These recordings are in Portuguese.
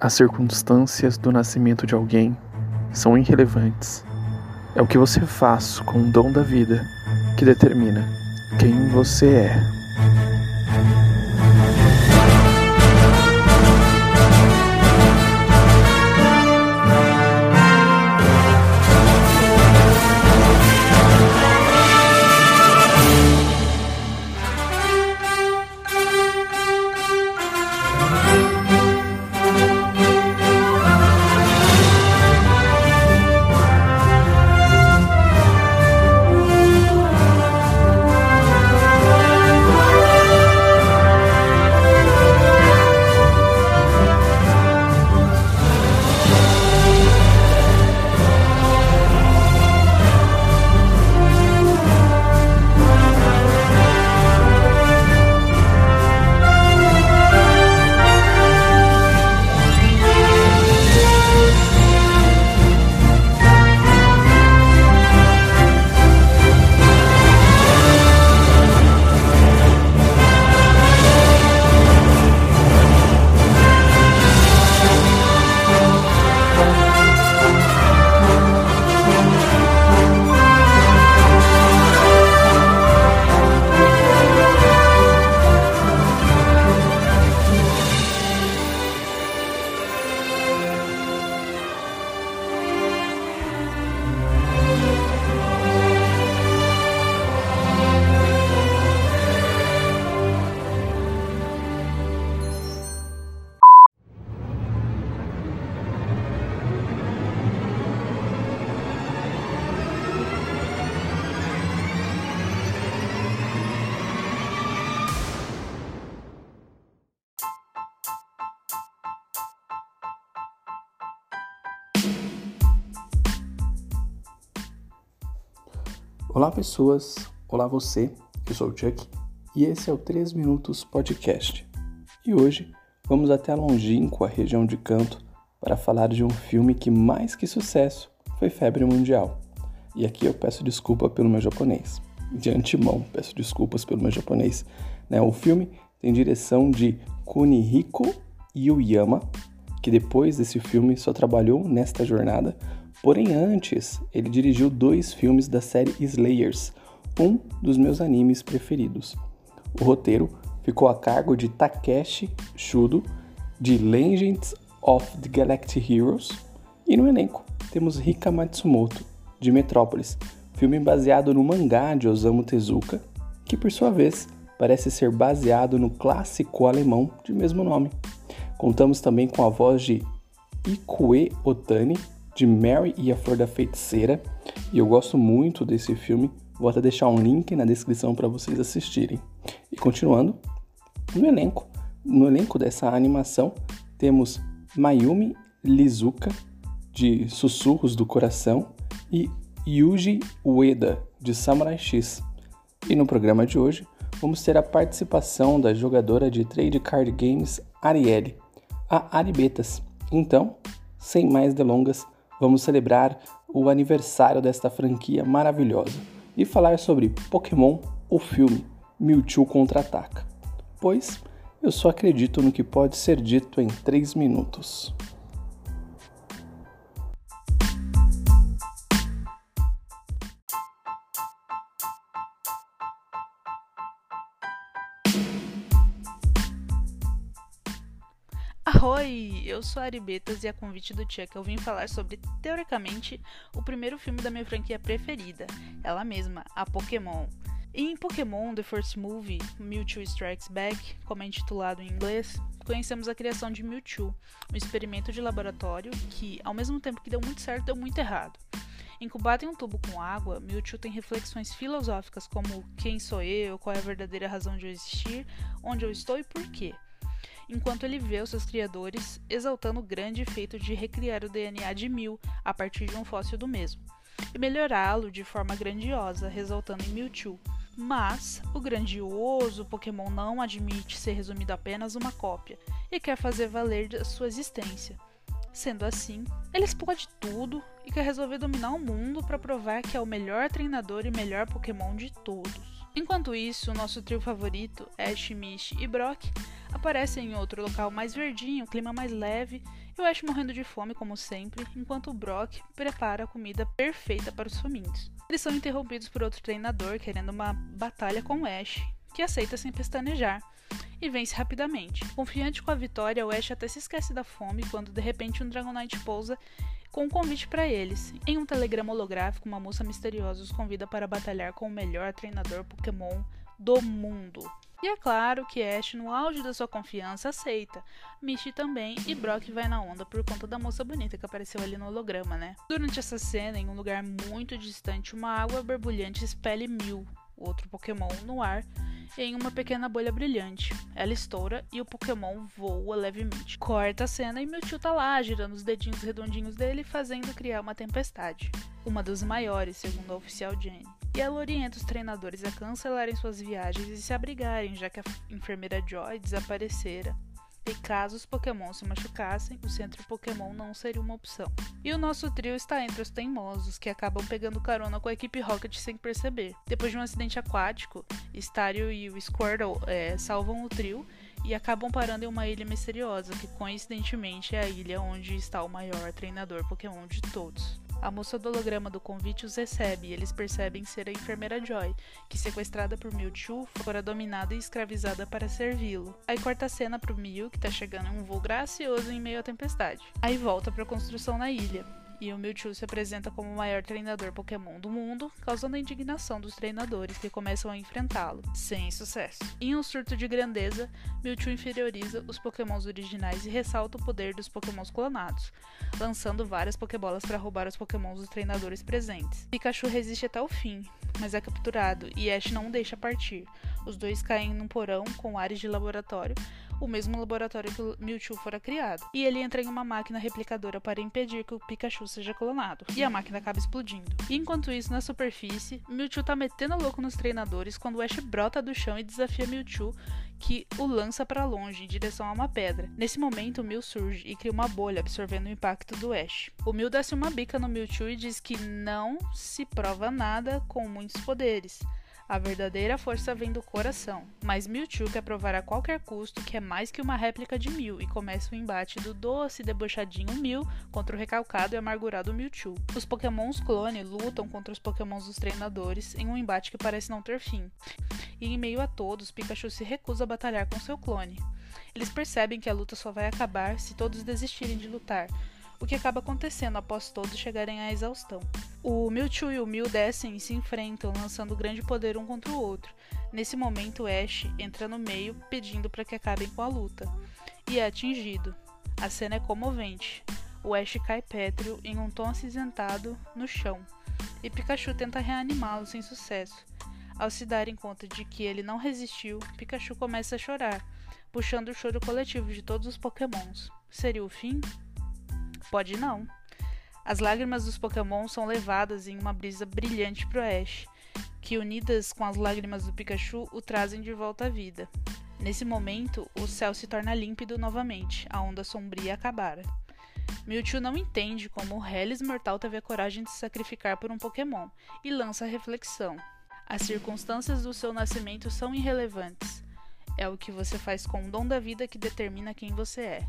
As circunstâncias do nascimento de alguém são irrelevantes. É o que você faz com o dom da vida que determina quem você é. Olá pessoas, olá você, eu sou o Chuck e esse é o 3 Minutos Podcast. E hoje vamos até a longínqua região de Canto para falar de um filme que mais que sucesso foi febre mundial. E aqui eu peço desculpa pelo meu japonês. De antemão, peço desculpas pelo meu japonês. Né? O filme tem direção de Kunihiko Yuyama, que depois desse filme só trabalhou nesta jornada Porém, antes, ele dirigiu dois filmes da série Slayers, um dos meus animes preferidos. O roteiro ficou a cargo de Takeshi Shudo, de Legends of the Galactic Heroes, e no elenco temos Rika Matsumoto, de Metrópolis, filme baseado no mangá de Osamu Tezuka, que por sua vez parece ser baseado no clássico alemão de mesmo nome. Contamos também com a voz de Ikue Otani, de Mary e a Flor da Feiticeira, e eu gosto muito desse filme. Vou até deixar um link na descrição para vocês assistirem. E continuando, no elenco, no elenco dessa animação temos Mayumi Lizuka de Sussurros do Coração e Yuji Ueda de Samurai X. E no programa de hoje vamos ter a participação da jogadora de trade card games Arielle, a Aribetas. Então, sem mais delongas, vamos celebrar o aniversário desta franquia maravilhosa e falar sobre Pokémon, o filme Mewtwo Contra-Ataca. Pois eu só acredito no que pode ser dito em 3 minutos. A Aribetas e a convite do Chuck eu vim falar sobre, teoricamente, o primeiro filme da minha franquia preferida, ela mesma, a Pokémon. em Pokémon The First Movie, Mewtwo Strikes Back, como é intitulado em inglês, conhecemos a criação de Mewtwo, um experimento de laboratório que, ao mesmo tempo que deu muito certo, deu muito errado. Incubado em um tubo com água, Mewtwo tem reflexões filosóficas como quem sou eu, qual é a verdadeira razão de eu existir, onde eu estou e por quê enquanto ele vê os seus criadores exaltando o grande feito de recriar o DNA de Mew a partir de um fóssil do mesmo, e melhorá-lo de forma grandiosa, resultando em Mewtwo. Mas o grandioso Pokémon não admite ser resumido apenas uma cópia e quer fazer valer sua existência. Sendo assim, ele explode tudo e quer resolver dominar o mundo para provar que é o melhor treinador e melhor Pokémon de todos. Enquanto isso, o nosso trio favorito, Ash, Mish e Brock, aparecem em outro local mais verdinho, clima mais leve, e o Ash morrendo de fome como sempre, enquanto o Brock prepara a comida perfeita para os famintos. Eles são interrompidos por outro treinador querendo uma batalha com o Ash, que aceita sem pestanejar e vence rapidamente. Confiante com a vitória, o Ash até se esquece da fome quando de repente um Dragonite pousa com um convite para eles. Em um telegrama holográfico, uma moça misteriosa os convida para batalhar com o melhor treinador Pokémon do mundo. E é claro que Ash, no auge da sua confiança, aceita. Misty também, e Brock vai na onda por conta da moça bonita que apareceu ali no holograma, né? Durante essa cena, em um lugar muito distante, uma água borbulhante expele Mil, outro Pokémon, no ar em uma pequena bolha brilhante. Ela estoura e o Pokémon voa levemente. Corta a cena e Mewtwo tá lá, girando os dedinhos redondinhos dele, fazendo criar uma tempestade. Uma das maiores, segundo a oficial Jenny. E ela orienta os treinadores a cancelarem suas viagens e se abrigarem, já que a enfermeira Joy desaparecera e caso os Pokémon se machucassem, o centro Pokémon não seria uma opção. E o nosso trio está entre os teimosos, que acabam pegando carona com a equipe Rocket sem perceber. Depois de um acidente aquático, Stario e o Squirtle é, salvam o trio e acabam parando em uma ilha misteriosa, que coincidentemente é a ilha onde está o maior treinador Pokémon de todos. A moça do holograma do convite os recebe e eles percebem ser a enfermeira Joy, que sequestrada por Mewtwo fora dominada e escravizada para servi-lo. Aí corta a cena pro Mew, que tá chegando em um voo gracioso em meio à tempestade. Aí volta pra construção na ilha e o Mewtwo se apresenta como o maior treinador Pokémon do mundo, causando a indignação dos treinadores que começam a enfrentá-lo, sem sucesso. Em um surto de grandeza, Mewtwo inferioriza os Pokémons originais e ressalta o poder dos Pokémons clonados, lançando várias Pokébolas para roubar os Pokémons dos treinadores presentes. Pikachu resiste até o fim, mas é capturado e Ash não o deixa partir. Os dois caem num porão com ares de laboratório, o mesmo laboratório que o Mewtwo fora criado. E ele entra em uma máquina replicadora para impedir que o Pikachu seja clonado. E a máquina acaba explodindo. E enquanto isso, na superfície, Mewtwo tá metendo louco nos treinadores quando Ash brota do chão e desafia Mewtwo que o lança para longe, em direção a uma pedra. Nesse momento, o Mew surge e cria uma bolha, absorvendo o impacto do Ash. O Mew desce uma bica no Mewtwo e diz que não se prova nada com muitos poderes. A verdadeira força vem do coração, mas Mewtwo quer provar a qualquer custo que é mais que uma réplica de Mew e começa o embate do doce e debochadinho Mew contra o recalcado e amargurado Mewtwo. Os pokémons clone lutam contra os pokémons dos treinadores em um embate que parece não ter fim. E em meio a todos, Pikachu se recusa a batalhar com seu clone. Eles percebem que a luta só vai acabar se todos desistirem de lutar, o que acaba acontecendo após todos chegarem à exaustão. O Mewtwo e o Mew descem e se enfrentam, lançando grande poder um contra o outro. Nesse momento, Ash entra no meio, pedindo para que acabem com a luta, e é atingido. A cena é comovente. O Ash cai pétreo em um tom acinzentado no chão, e Pikachu tenta reanimá-lo sem sucesso. Ao se darem conta de que ele não resistiu, Pikachu começa a chorar, puxando o choro coletivo de todos os Pokémons. Seria o fim? Pode não. As lágrimas dos Pokémon são levadas em uma brisa brilhante pro Ash, que unidas com as lágrimas do Pikachu o trazem de volta à vida. Nesse momento, o céu se torna límpido novamente, a onda sombria acabara. Mewtwo não entende como o Hellis Mortal teve a coragem de se sacrificar por um Pokémon e lança a reflexão. As circunstâncias do seu nascimento são irrelevantes. É o que você faz com o dom da vida que determina quem você é.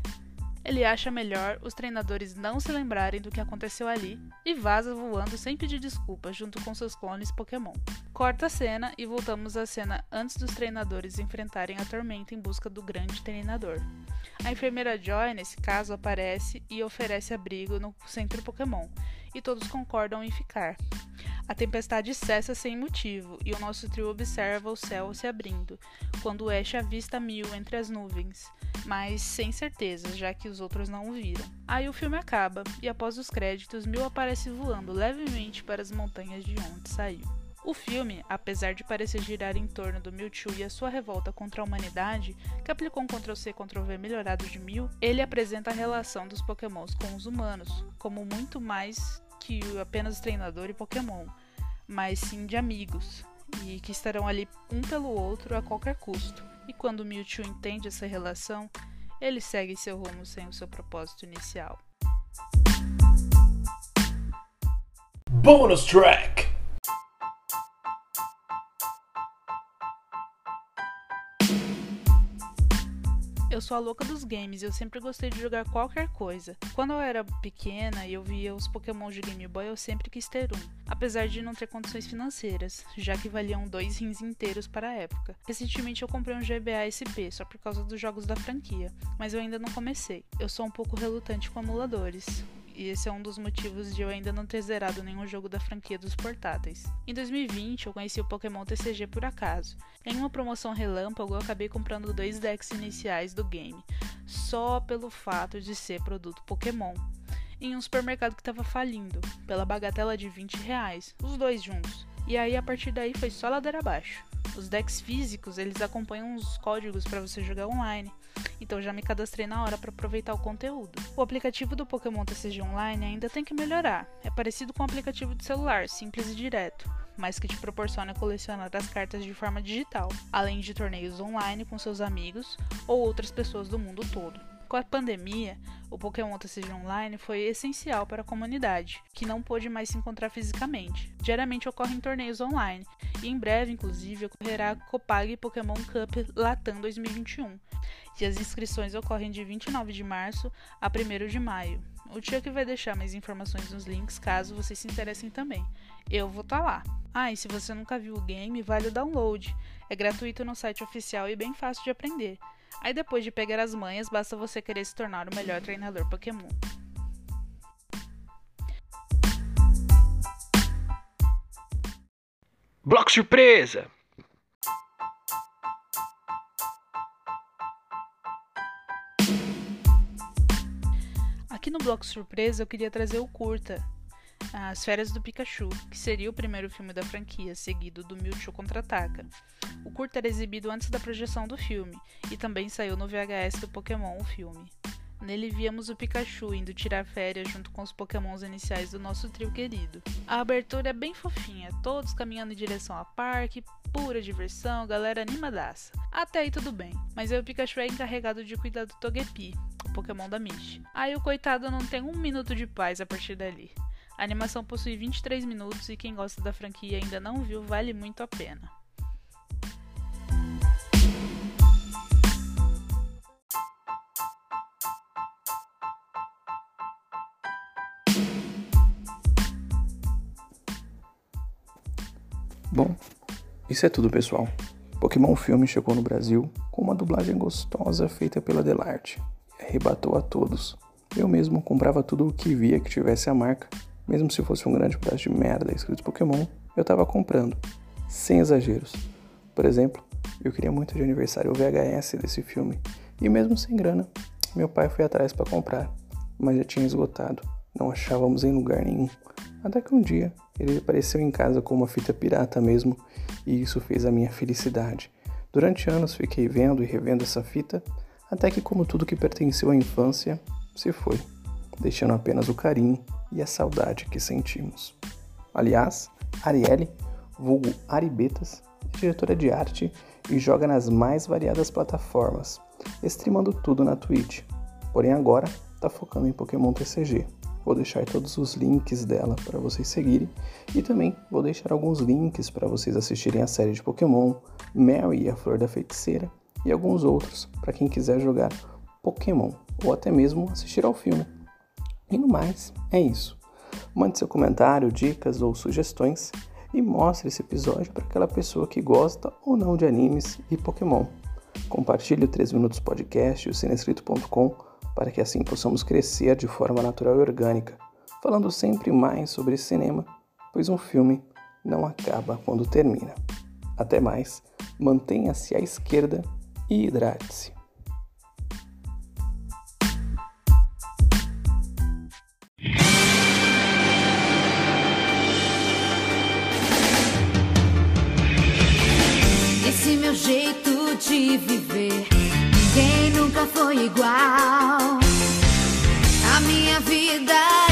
Ele acha melhor os treinadores não se lembrarem do que aconteceu ali e vaza voando sem pedir desculpas junto com seus clones Pokémon. Corta a cena e voltamos à cena antes dos treinadores enfrentarem a tormenta em busca do grande treinador. A enfermeira Joy, nesse caso, aparece e oferece abrigo no centro Pokémon, e todos concordam em ficar. A tempestade cessa sem motivo e o nosso trio observa o céu se abrindo, quando Ash avista Mew entre as nuvens, mas sem certeza, já que os outros não o viram. Aí o filme acaba e após os créditos, Mew aparece voando levemente para as montanhas de onde saiu. O filme, apesar de parecer girar em torno do Mewtwo e a sua revolta contra a humanidade, que aplicou um Ctrl-C Ctrl-V melhorado de Mew, ele apresenta a relação dos Pokémons com os humanos, como muito mais que apenas treinador e Pokémon, mas sim de amigos, e que estarão ali um pelo outro a qualquer custo. E quando Mewtwo entende essa relação, ele segue seu rumo sem o seu propósito inicial. Bonus track! Eu sou a louca dos games eu sempre gostei de jogar qualquer coisa. Quando eu era pequena e eu via os Pokémon de Game Boy, eu sempre quis ter um, apesar de não ter condições financeiras, já que valiam dois rins inteiros para a época. Recentemente eu comprei um GBA SP só por causa dos jogos da franquia, mas eu ainda não comecei. Eu sou um pouco relutante com emuladores e esse é um dos motivos de eu ainda não ter zerado nenhum jogo da franquia dos portáteis. Em 2020, eu conheci o Pokémon TCG por acaso. Em uma promoção relâmpago, eu acabei comprando dois decks iniciais do game, só pelo fato de ser produto Pokémon. Em um supermercado que estava falindo, pela bagatela de 20 reais, os dois juntos. E aí, a partir daí, foi só ladeira abaixo. Os decks físicos, eles acompanham os códigos para você jogar online. Então já me cadastrei na hora para aproveitar o conteúdo. O aplicativo do Pokémon TCG Online ainda tem que melhorar. É parecido com o aplicativo de celular, simples e direto, mas que te proporciona colecionar as cartas de forma digital, além de torneios online com seus amigos ou outras pessoas do mundo todo. Com a pandemia, o Pokémon TCG Online foi essencial para a comunidade, que não pôde mais se encontrar fisicamente. Diariamente ocorrem torneios online, e em breve, inclusive, ocorrerá a Copag Pokémon Cup Latam 2021, e as inscrições ocorrem de 29 de março a 1 de maio. O Chuck vai deixar mais informações nos links caso vocês se interessem também. Eu vou estar tá lá. Ah, e se você nunca viu o game, vale o download. É gratuito no site oficial e bem fácil de aprender. Aí depois de pegar as manhas, basta você querer se tornar o melhor treinador Pokémon. Bloco surpresa! Aqui no bloco surpresa eu queria trazer o curta, As Férias do Pikachu, que seria o primeiro filme da franquia, seguido do Mewtwo Contra-Ataca. O curta era exibido antes da projeção do filme e também saiu no VHS do Pokémon, o filme. Nele víamos o Pikachu indo tirar férias junto com os pokémons iniciais do nosso trio querido. A abertura é bem fofinha, todos caminhando em direção ao parque, pura diversão, galera animadaça. Até aí tudo bem, mas aí o Pikachu é encarregado de cuidar do Togepi, o pokémon da Mish. Aí o coitado não tem um minuto de paz a partir dali. A animação possui 23 minutos e quem gosta da franquia ainda não viu vale muito a pena. Isso é tudo, pessoal. Pokémon Filme chegou no Brasil com uma dublagem gostosa feita pela Delarte e arrebatou a todos. Eu mesmo comprava tudo o que via que tivesse a marca, mesmo se fosse um grande pedaço de merda escrito Pokémon, eu tava comprando, sem exageros. Por exemplo, eu queria muito de aniversário o VHS desse filme, e mesmo sem grana, meu pai foi atrás para comprar, mas já tinha esgotado, não achávamos em lugar nenhum. Até que um dia ele apareceu em casa com uma fita pirata mesmo, e isso fez a minha felicidade. Durante anos fiquei vendo e revendo essa fita, até que, como tudo que pertenceu à infância, se foi, deixando apenas o carinho e a saudade que sentimos. Aliás, Arielle, vulgo Aribetas, é diretora de arte e joga nas mais variadas plataformas, streamando tudo na Twitch. Porém agora está focando em Pokémon TCG, Vou deixar todos os links dela para vocês seguirem e também vou deixar alguns links para vocês assistirem a série de Pokémon, Mary e a Flor da Feiticeira e alguns outros para quem quiser jogar Pokémon ou até mesmo assistir ao filme. E no mais, é isso. Mande seu comentário, dicas ou sugestões e mostre esse episódio para aquela pessoa que gosta ou não de animes e Pokémon. Compartilhe o 3 Minutos Podcast e o cinescrito.com para que assim possamos crescer de forma natural e orgânica, falando sempre mais sobre cinema, pois um filme não acaba quando termina. Até mais, mantenha-se à esquerda e hidrate-se. Esse meu jeito de viver quem nunca foi igual? A minha vida